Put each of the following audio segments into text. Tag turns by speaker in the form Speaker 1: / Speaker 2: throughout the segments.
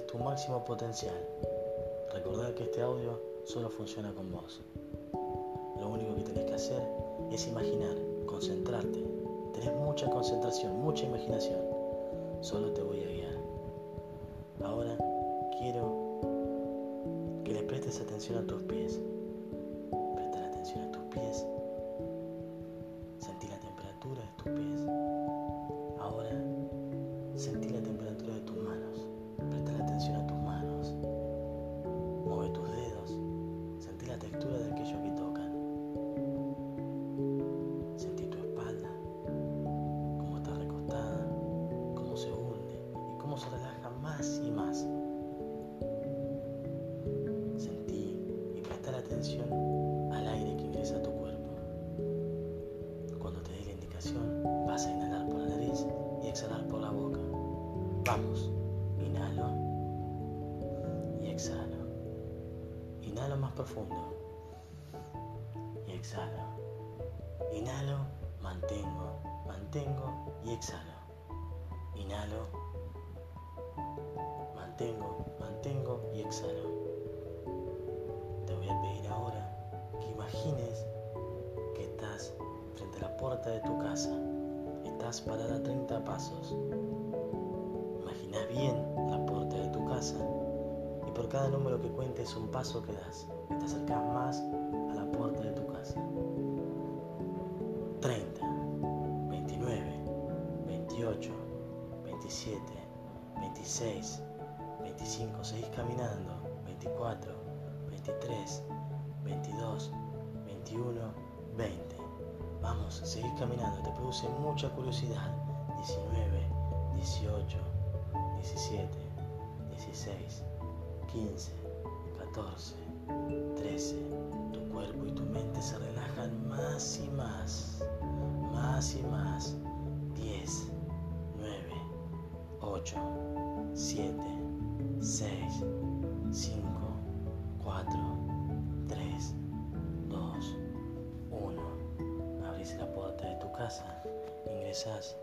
Speaker 1: tu máximo potencial. Recordad que este audio solo funciona con vos. Lo único que tenés que hacer es imaginar, concentrarte. Tenés mucha concentración, mucha imaginación. Solo te voy a guiar. Ahora quiero que le prestes atención a tus pies. Profundo y exhalo. Inhalo, mantengo, mantengo y exhalo. Inhalo, mantengo, mantengo y exhalo. Te voy a pedir ahora que imagines que estás frente a la puerta de tu casa. Estás parada a 30 pasos. Imagina bien la puerta de tu casa y por cada número que cuentes un paso que das te acercas más a la puerta de tu casa. 30, 29, 28, 27, 26, 25, seguís caminando, 24, 23, 22, 21, 20. Vamos, seguís caminando, te produce mucha curiosidad. 19, 18, 17, 16, 15, 14, 13. Tu cuerpo y tu mente se relajan más y más, más y más. 10, 9, 8, 7, 6, 5, 4, 3, 2, 1. Abrís la puerta de tu casa, ingresás,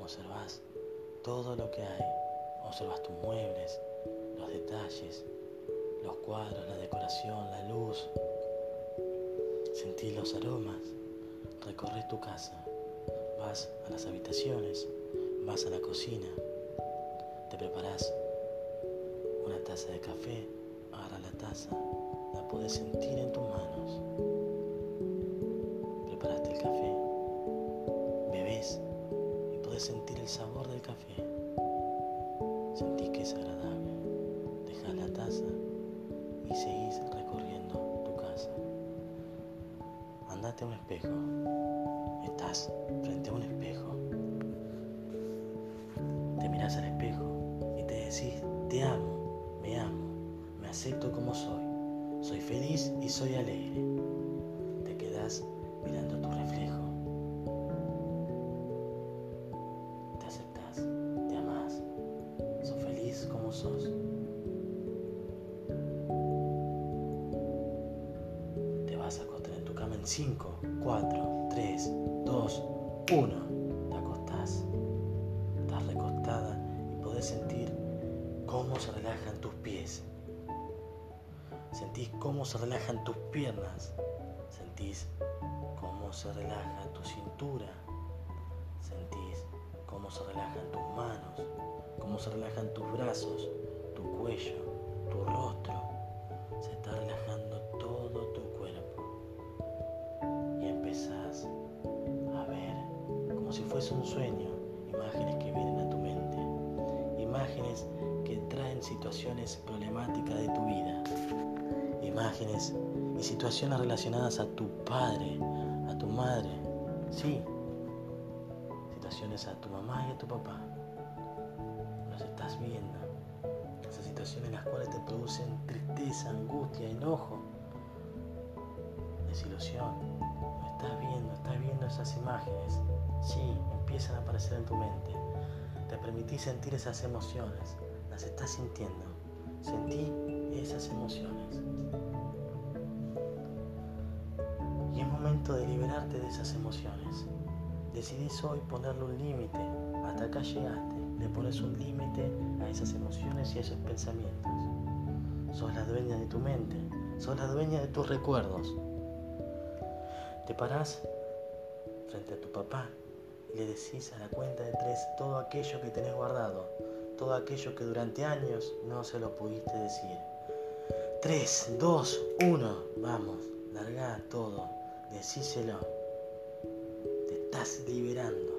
Speaker 1: observás todo lo que hay, observas tus muebles, los detalles, los cuadros, la decoración, la luz. Sentís los aromas, recorres tu casa, vas a las habitaciones, vas a la cocina, te preparás una taza de café, agarras la taza, la podés sentir en tus manos. Andate a un espejo. Estás frente a un espejo. Te mirás al espejo y te decís, te amo, me amo, me acepto como soy. Soy feliz y soy alegre. Cómo se relajan tus manos, cómo se relajan tus brazos, tu cuello, tu rostro. Se está relajando todo tu cuerpo. Y empezás a ver, como si fuese un sueño, imágenes que vienen a tu mente. Imágenes que traen situaciones problemáticas de tu vida. Imágenes y situaciones relacionadas a tu padre, a tu madre. Sí, a tu mamá y a tu papá. Los estás viendo. Esas situaciones en las cuales te producen tristeza, angustia, enojo, desilusión. Lo estás viendo, estás viendo esas imágenes. Sí, empiezan a aparecer en tu mente. Te permitís sentir esas emociones. Las estás sintiendo. Sentí esas emociones. Y es momento de liberarte de esas emociones. Decidís hoy ponerle un límite. Hasta acá llegaste. le pones un límite a esas emociones y a esos pensamientos. Sos la dueña de tu mente, sos la dueña de tus recuerdos. Te parás frente a tu papá y le decís a la cuenta de tres todo aquello que tenés guardado, todo aquello que durante años no se lo pudiste decir. Tres, dos, uno, vamos, larga todo, decíselo. Estás liberando.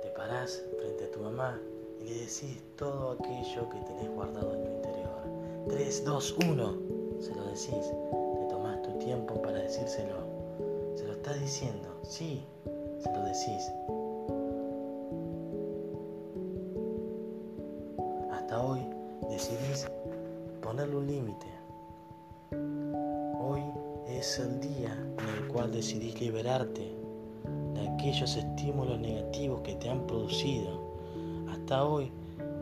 Speaker 1: Te parás frente a tu mamá y le decís todo aquello que tenés guardado en tu interior. Tres, dos, uno, se lo decís. Te tomás tu tiempo para decírselo. Se lo estás diciendo, sí, se lo decís. Hasta hoy decidís ponerle un límite. Hoy es el día cual decidís liberarte de aquellos estímulos negativos que te han producido. Hasta hoy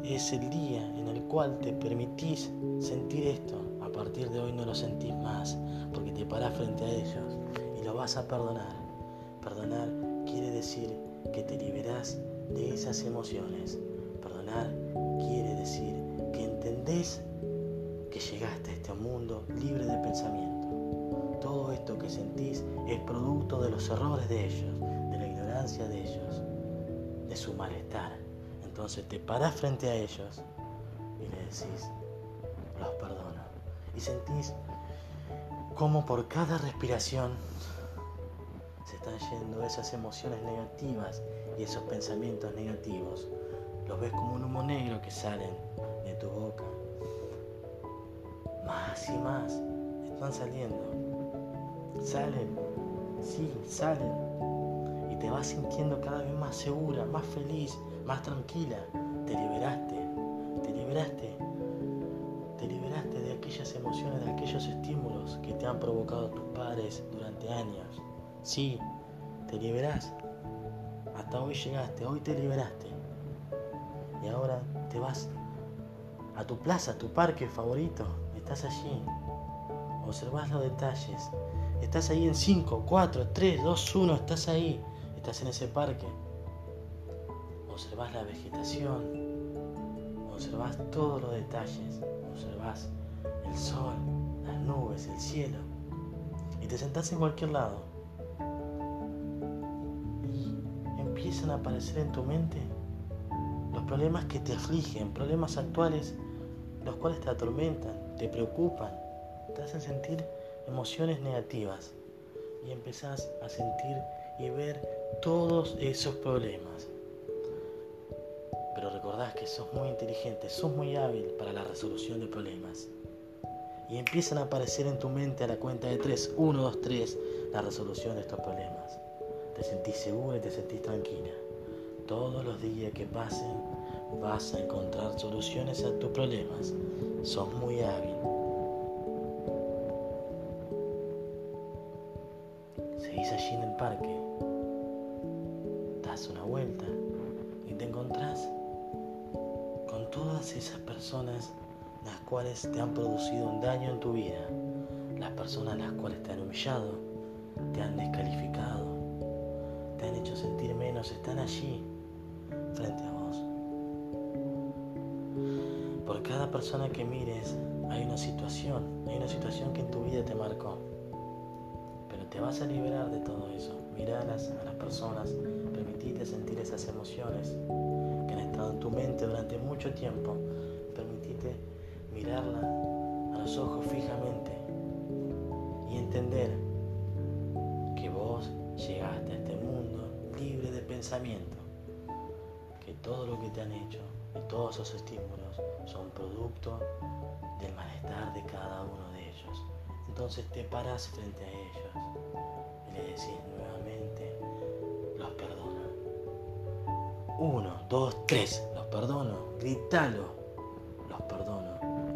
Speaker 1: es el día en el cual te permitís sentir esto. A partir de hoy no lo sentís más porque te parás frente a ellos y lo vas a perdonar. Perdonar quiere decir que te liberás de esas emociones. Perdonar quiere decir que entendés que llegaste a este mundo libre de pensamiento. Todo esto que sentís es producto de los errores de ellos, de la ignorancia de ellos, de su malestar. Entonces te parás frente a ellos y le decís, los perdono. Y sentís como por cada respiración se están yendo esas emociones negativas y esos pensamientos negativos. Los ves como un humo negro que salen de tu boca. Más y más están saliendo. Salen, sí, salen. Y te vas sintiendo cada vez más segura, más feliz, más tranquila. Te liberaste, te liberaste. Te liberaste de aquellas emociones, de aquellos estímulos que te han provocado tus padres durante años. Sí, te liberás. Hasta hoy llegaste, hoy te liberaste. Y ahora te vas a tu plaza, a tu parque favorito. Estás allí. Observás los detalles. Estás ahí en 5, 4, 3, 2, 1. Estás ahí. Estás en ese parque. Observás la vegetación. Observás todos los detalles. Observás el sol, las nubes, el cielo. Y te sentás en cualquier lado. Y empiezan a aparecer en tu mente los problemas que te afligen, problemas actuales, los cuales te atormentan, te preocupan, te hacen sentir emociones negativas. Y empezás a sentir y ver todos esos problemas. Pero recordás que sos muy inteligente, sos muy hábil para la resolución de problemas. Y empiezan a aparecer en tu mente a la cuenta de 3, 1, 2, 3, la resolución de estos problemas. Te sentís segura y te sentís tranquila. Todos los días que pasen vas a encontrar soluciones a tus problemas. Sos muy hábil. Cuales te han producido un daño en tu vida. Las personas las cuales te han humillado, te han descalificado, te han hecho sentir menos, están allí frente a vos. Por cada persona que mires hay una situación, hay una situación que en tu vida te marcó. Pero te vas a liberar de todo eso. Miralas a las personas, permitite sentir esas emociones que han estado en tu mente durante mucho tiempo. Permitite mirarla a los ojos fijamente y entender que vos llegaste a este mundo libre de pensamiento todo lo que te han hecho y todos esos estímulos son producto del malestar de cada uno de ellos. Entonces te paras frente a ellos y le decís nuevamente, los perdono. Uno, dos, tres, los perdono, gritalo.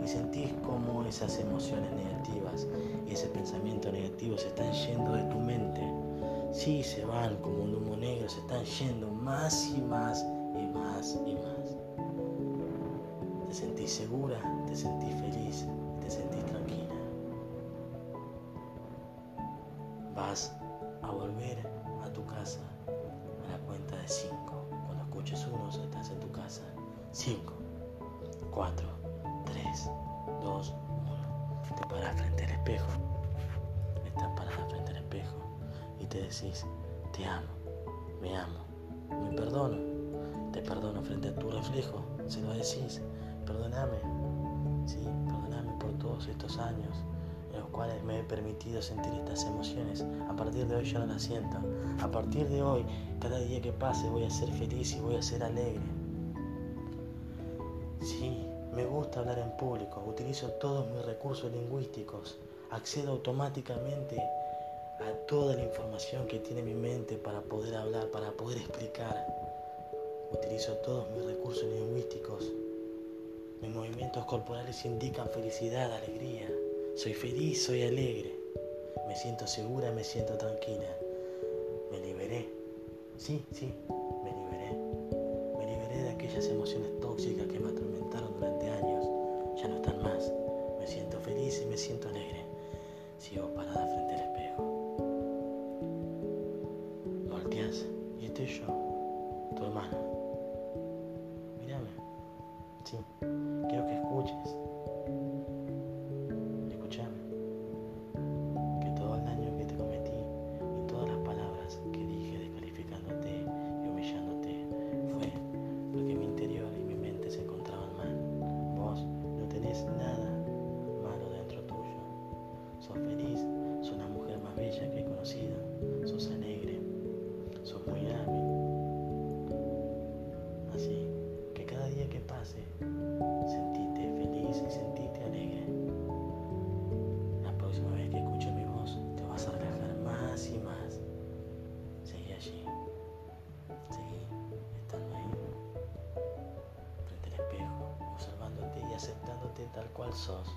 Speaker 1: Y sentís como esas emociones negativas y ese pensamiento negativo se están yendo de tu mente. Sí, se van como un humo negro, se están yendo más y más y más y más. Te sentís segura, te sentís feliz, te sentís tranquila. Vas a volver a tu casa a la cuenta de cinco. Cuando 5, 4, 3, 2, 1. Te paras frente al espejo. Estás parada frente al espejo y te decís, te amo, me amo, me perdono. Te perdono frente a tu reflejo. Se lo decís, perdóname. Sí, perdóname por todos estos años en los cuales me he permitido sentir estas emociones. A partir de hoy ya no las siento. A partir de hoy, cada día que pase voy a ser feliz y voy a ser alegre. Hablar en público, utilizo todos mis recursos lingüísticos, accedo automáticamente a toda la información que tiene mi mente para poder hablar, para poder explicar. Utilizo todos mis recursos lingüísticos. Mis movimientos corporales indican felicidad, alegría. Soy feliz, soy alegre. Me siento segura, me siento tranquila. Me liberé. Sí, sí, me liberé. Me liberé de aquellas emociones tóxicas que me atormentaron durante y me siento alegre. Sigo parada frente tal cual sos.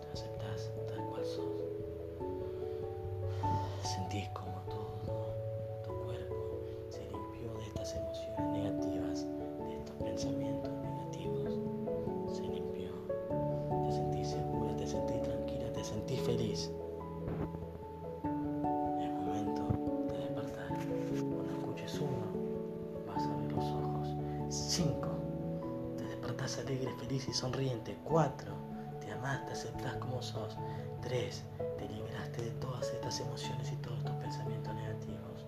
Speaker 1: Te aceptás tal cual sos. Sentís como todo tu cuerpo se limpió de estas emociones negativas, de estos pensamientos negativos. Se limpió. Te sentís segura, te sentís tranquila, te sentís feliz. Alegre, feliz y sonriente. 4. Te amás, te aceptás como sos. 3. Te liberaste de todas estas emociones y todos tus pensamientos negativos.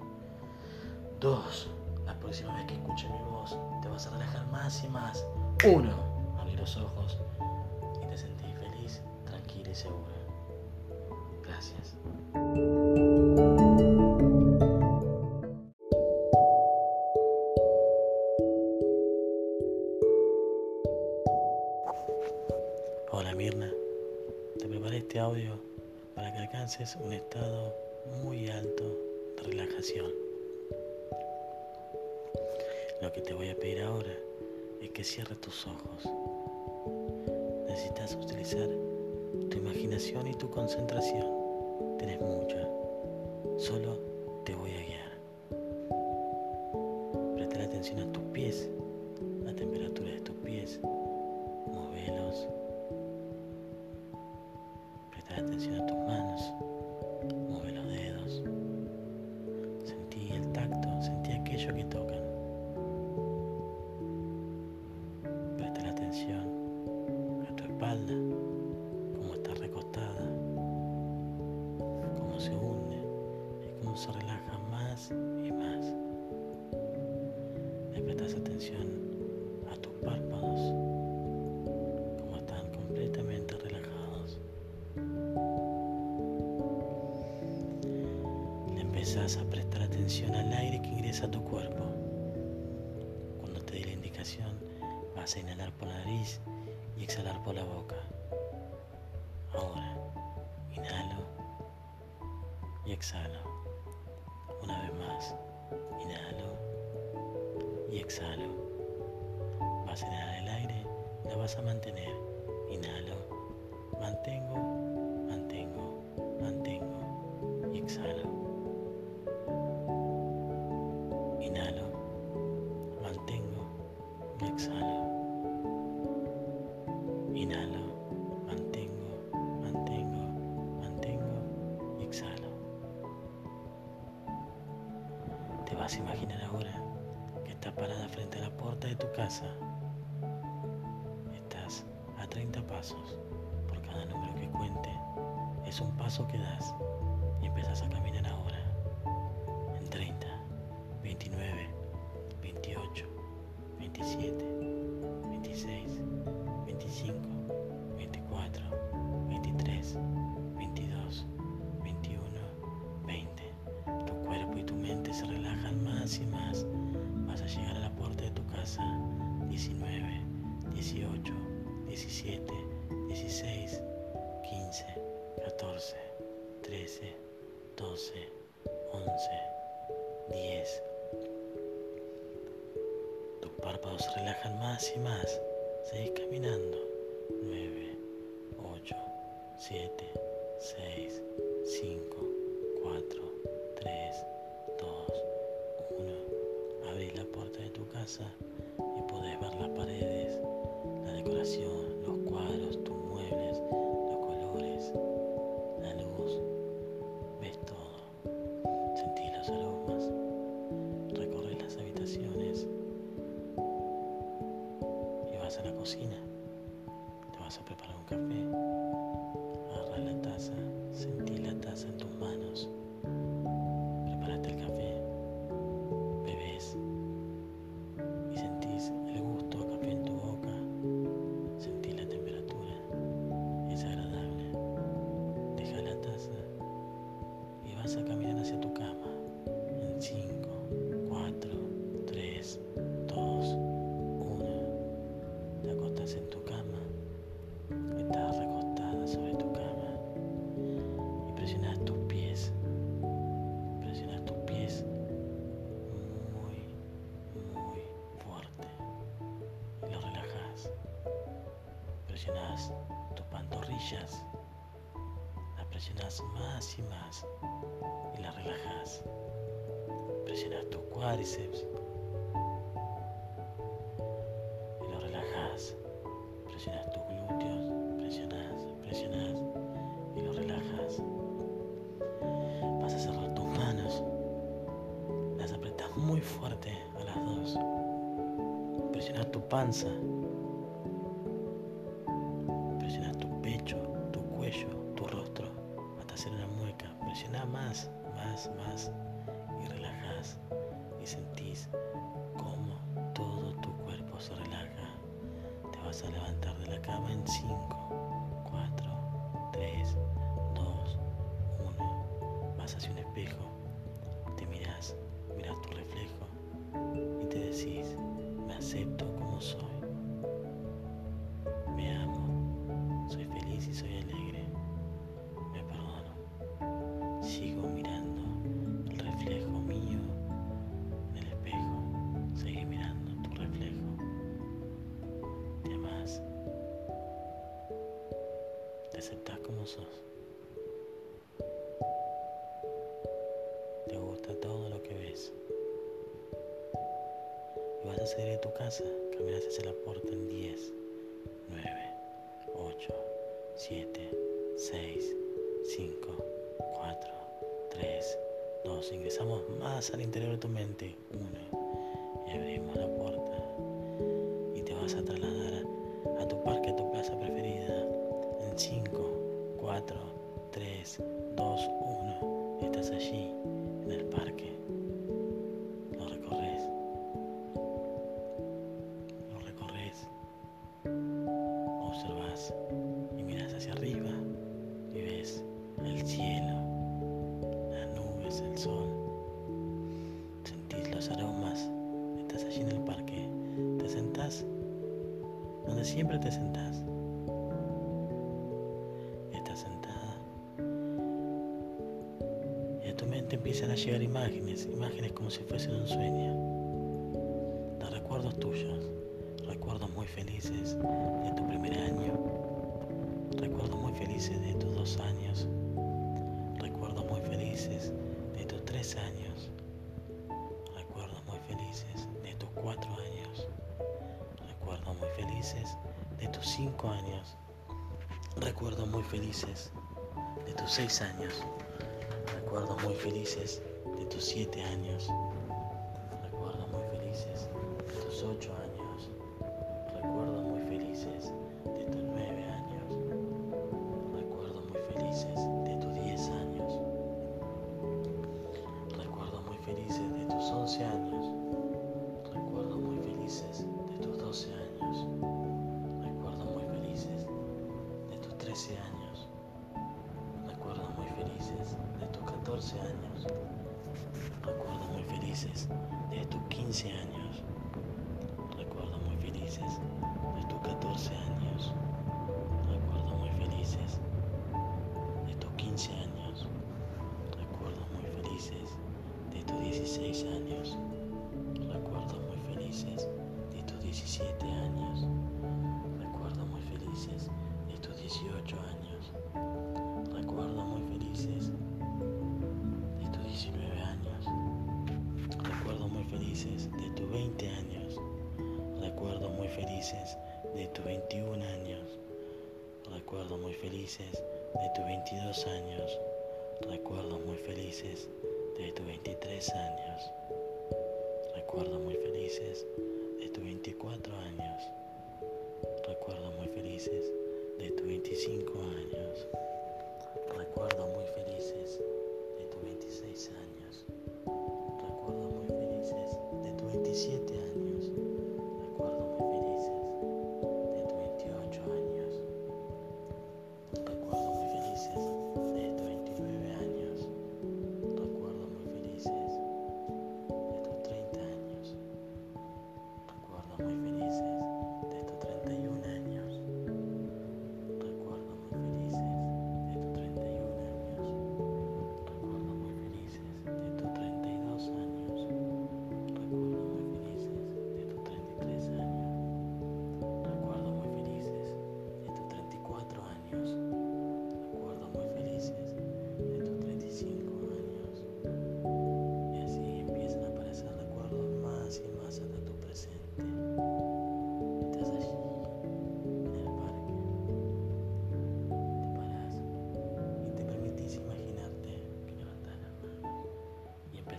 Speaker 1: 2. La próxima vez que escuche mi voz, te vas a relajar más y más. 1. Abrí los ojos para que alcances un estado muy alto de relajación. Lo que te voy a pedir ahora es que cierres tus ojos. Necesitas utilizar tu imaginación y tu concentración. Tienes mucha. Solo te voy a guiar. Presta atención a tus pies, prestas atención a tus párpados. empezás a prestar atención al aire que ingresa a tu cuerpo. Cuando te dé la indicación, vas a inhalar por la nariz y exhalar por la boca. Ahora, inhalo y exhalo. Una vez más, inhalo y exhalo. Vas a inhalar el aire, la vas a mantener. Inhalo, mantengo, mantengo, mantengo y exhalo. Inhalo, mantengo y exhalo. Inhalo, mantengo, mantengo, mantengo y exhalo. Te vas a imaginar ahora parada frente a la puerta de tu casa. Estás a 30 pasos. Por cada número que cuente, es un paso que das y empiezas a caminar ahora. En 30, 29, 28, 27, 13, 12, 11, 10. Tus párpados se relajan más y más. Seguís caminando. 9, 8, 7, 6, 5, 4, 3, 2, abrís la puerta de tu casa y podés ver las paredes, la decoración, los cuadros, tus muebles, cocina. Pantorrillas, las presionas más y más y las relajas. Presionas tus cuádriceps y lo relajas. Presionas tus glúteos, presionas, presionas y lo relajas. Vas a cerrar tus manos, las apretas muy fuerte a las dos. Presionas tu panza. Sos. Te gusta todo lo que ves. Y vas a salir de tu casa, caminas hacia la puerta en 10, 9, 8, 7, 6, 5, 4, 3, 2. Ingresamos más al interior de tu mente. 1. Y abrimos la puerta. Y te vas a trasladar a tu parque, Observas y miras hacia arriba y ves el cielo, las nubes, el sol. Sentís los aromas. Estás allí en el parque. Te sentás donde siempre te sentás. tu mente empiezan a llegar imágenes, imágenes como si fuesen un sueño, de tus cinco años, recuerdos muy felices de tus seis años. Recuerdos muy felices de tus siete años, recuerdos muy felices 8 años, 16 años, recuerdos muy felices de tus 17 años, recuerdos muy felices de tus 18 años, recuerdos muy felices de tus 19 años, recuerdos muy felices de tus 20 años, recuerdos muy felices de tus 21 años, recuerdos muy felices de tus 22 años, recuerdos muy felices de tus 23 años, recuerdos muy felices de tus 24 años, recuerdos muy felices de tus 25 años, recuerdos muy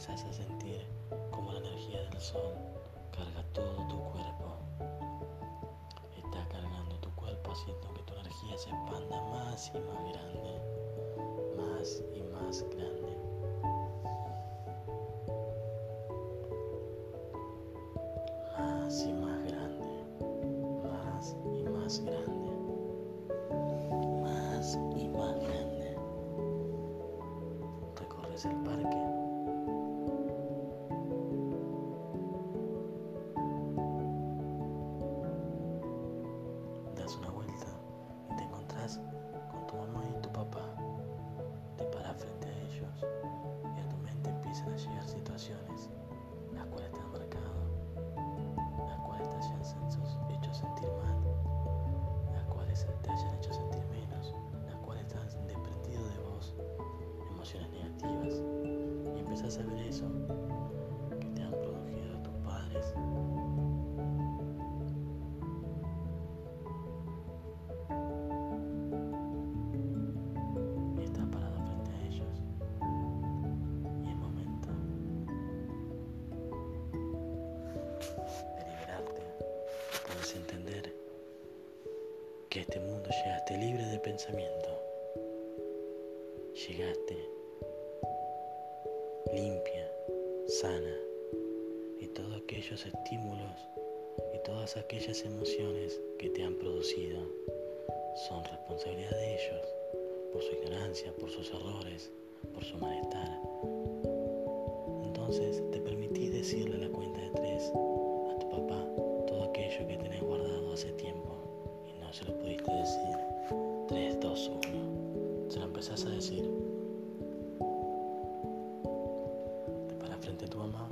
Speaker 1: empezás a sentir como la energía del sol carga todo tu cuerpo. Está cargando tu cuerpo haciendo que tu energía se expanda más y más grande, más y más grande. Empiezan a llegar situaciones las cuales te han marcado, las cuales te hayan hecho sentir mal, las cuales te hayan hecho sentir menos, las cuales te han desprendido de vos emociones negativas. Y empezás a ver eso mundo llegaste libre de pensamiento. Llegaste limpia, sana y todos aquellos estímulos y todas aquellas emociones que te han producido son responsabilidad de ellos por su ignorancia, por sus errores, por su malestar. Entonces te permití decirle a la cuenta de tres a tu papá 1. Se lo empezás a decir. Te paras frente a tu mamá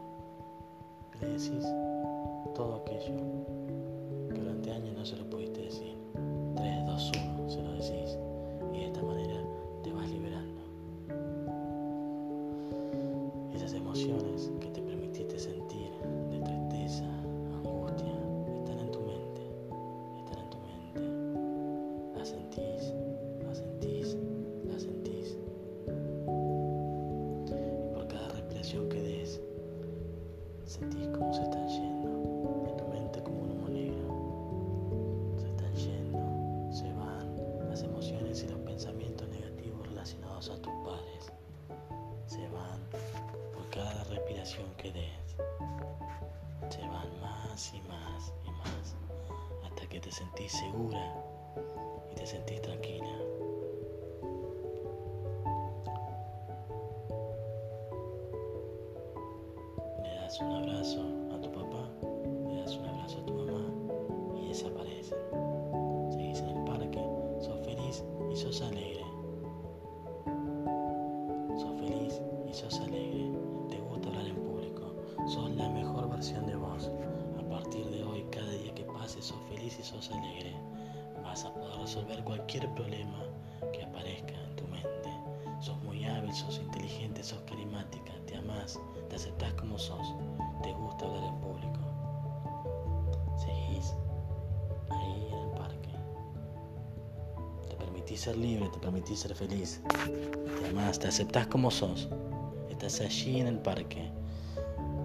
Speaker 1: le decís todo aquello sentís segura y te sentís tranquila. Le das un abrazo resolver cualquier problema que aparezca en tu mente. Sos muy hábil, sos inteligente, sos carismática, te amás, te aceptás como sos, te gusta hablar en público. Seguís ahí en el parque. Te permitís ser libre, te permitís ser feliz. Te amás, te aceptás como sos. Estás allí en el parque.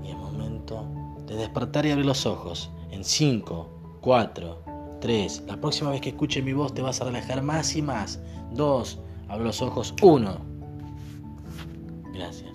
Speaker 1: Y es momento de despertar y abrir los ojos. En 5, 4, 3. La próxima vez que escuche mi voz te vas a relajar más y más. 2. Abro los ojos. 1. Gracias.